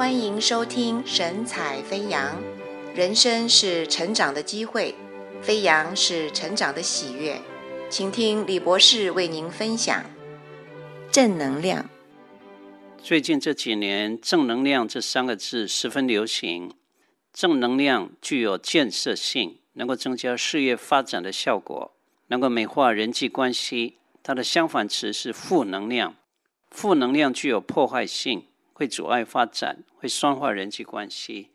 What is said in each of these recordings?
欢迎收听神采飞扬。人生是成长的机会，飞扬是成长的喜悦。请听李博士为您分享正能量。最近这几年，“正能量”这三个字十分流行。正能量具有建设性，能够增加事业发展的效果，能够美化人际关系。它的相反词是负能量，负能量具有破坏性。会阻碍发展，会酸化人际关系。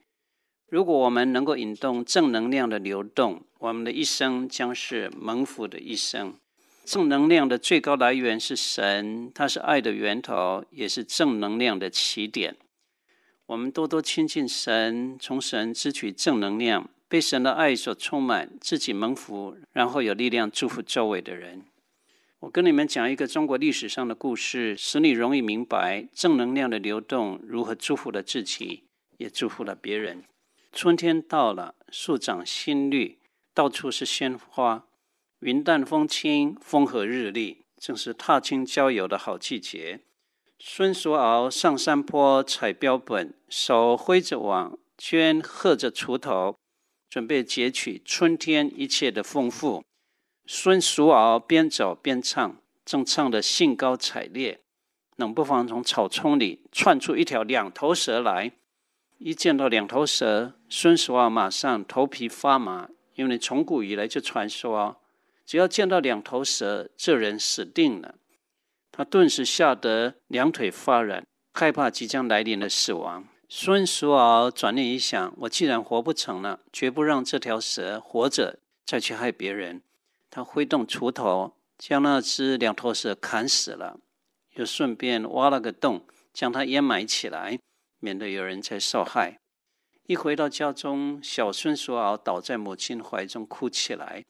如果我们能够引动正能量的流动，我们的一生将是蒙福的一生。正能量的最高来源是神，它是爱的源头，也是正能量的起点。我们多多亲近神，从神支取正能量，被神的爱所充满，自己蒙福，然后有力量祝福周围的人。我跟你们讲一个中国历史上的故事，使你容易明白正能量的流动如何祝福了自己，也祝福了别人。春天到了，树长新绿，到处是鲜花，云淡风轻，风和日丽，正是踏青郊游的好季节。孙叔敖上山坡采标本，手挥着网，肩荷着锄头，准备截取春天一切的丰富。孙叔敖边走边唱，正唱得兴高采烈，冷不防从草丛里窜出一条两头蛇来。一见到两头蛇，孙叔敖马上头皮发麻，因为从古以来就传说，只要见到两头蛇，这人死定了。他顿时吓得两腿发软，害怕即将来临的死亡。孙叔敖转念一想，我既然活不成了，绝不让这条蛇活着再去害别人。他挥动锄头，将那只两头蛇砍死了，又顺便挖了个洞，将它掩埋起来，免得有人再受害。一回到家中，小孙叔敖倒在母亲怀中哭起来。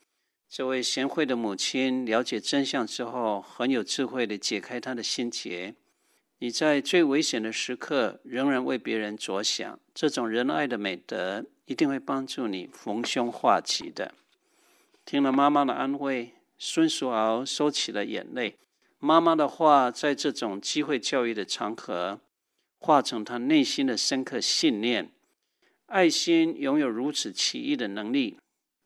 这位贤惠的母亲了解真相之后，很有智慧地解开他的心结。你在最危险的时刻，仍然为别人着想，这种仁爱的美德，一定会帮助你逢凶化吉的。听了妈妈的安慰，孙叔敖收起了眼泪。妈妈的话，在这种机会教育的场合，化成他内心的深刻信念。爱心拥有如此奇异的能力。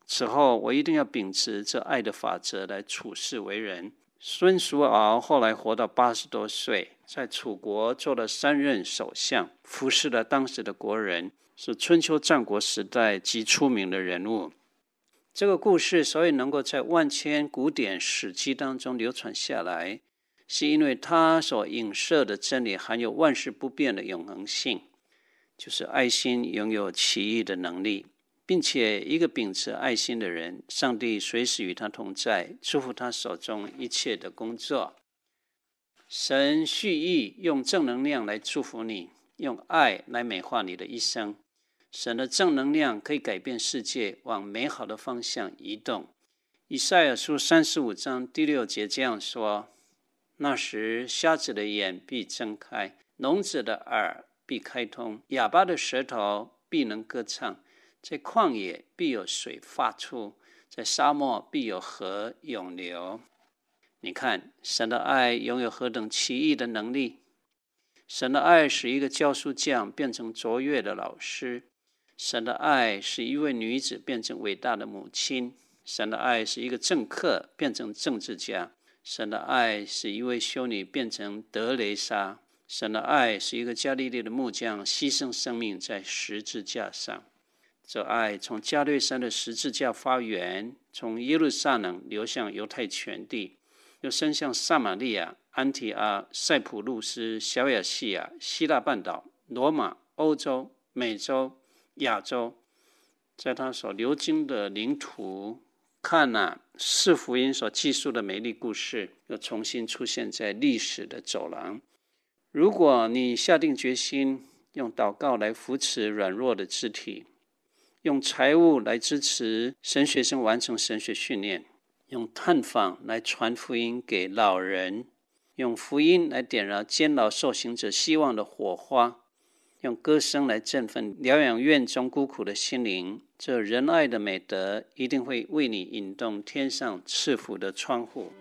此后，我一定要秉持这爱的法则来处世为人。孙叔敖后来活到八十多岁，在楚国做了三任首相，服侍了当时的国人，是春秋战国时代极出名的人物。这个故事所以能够在万千古典史记当中流传下来，是因为它所影射的真理含有万事不变的永恒性，就是爱心拥有奇异的能力，并且一个秉持爱心的人，上帝随时与他同在，祝福他手中一切的工作。神蓄意用正能量来祝福你，用爱来美化你的一生。神的正能量可以改变世界，往美好的方向移动。以赛亚书三十五章第六节这样说：“那时，瞎子的眼必睁开，聋子的耳必开通，哑巴的舌头必能歌唱。在旷野必有水发出，在沙漠必有河涌流。”你看，神的爱拥有何等奇异的能力！神的爱使一个教书匠变成卓越的老师。神的爱使一位女子变成伟大的母亲，神的爱使一个政客变成政治家，神的爱使一位修女变成德蕾莎，神的爱使一个加利利的木匠牺牲生命在十字架上。这爱从加略山的十字架发源，从耶路撒冷流向犹太全地，又伸向撒玛利亚、安提阿、塞浦路斯、小亚细亚、希腊半岛、罗马、欧洲、美洲。亚洲，在他所流经的领土，看哪，四福音所记述的美丽故事，又重新出现在历史的走廊。如果你下定决心，用祷告来扶持软弱的肢体，用财物来支持神学生完成神学训练，用探访来传福音给老人，用福音来点燃监牢受刑者希望的火花。用歌声来振奋疗养院中孤苦的心灵，这仁爱的美德一定会为你引动天上赐福的窗户。